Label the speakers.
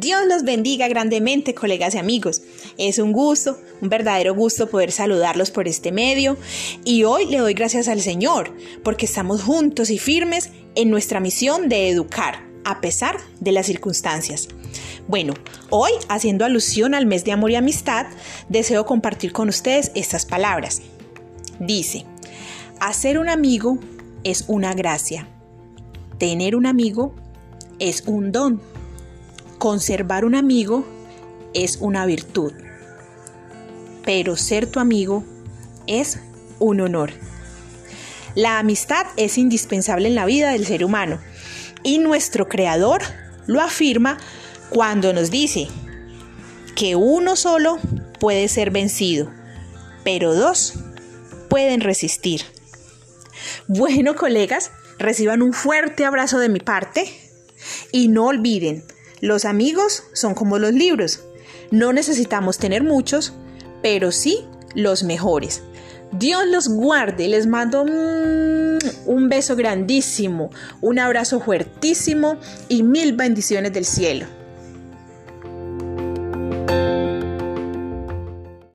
Speaker 1: Dios los bendiga grandemente, colegas y amigos. Es un gusto, un verdadero gusto poder saludarlos por este medio y hoy le doy gracias al Señor porque estamos juntos y firmes en nuestra misión de educar a pesar de las circunstancias. Bueno, hoy, haciendo alusión al mes de amor y amistad, deseo compartir con ustedes estas palabras. Dice, hacer un amigo es una gracia. Tener un amigo es un don. Conservar un amigo es una virtud. Pero ser tu amigo es un honor. La amistad es indispensable en la vida del ser humano y nuestro Creador lo afirma cuando nos dice que uno solo puede ser vencido, pero dos pueden resistir. Bueno, colegas, reciban un fuerte abrazo de mi parte y no olviden, los amigos son como los libros. No necesitamos tener muchos, pero sí los mejores. Dios los guarde, les mando un beso grandísimo, un abrazo fuertísimo y mil bendiciones del cielo.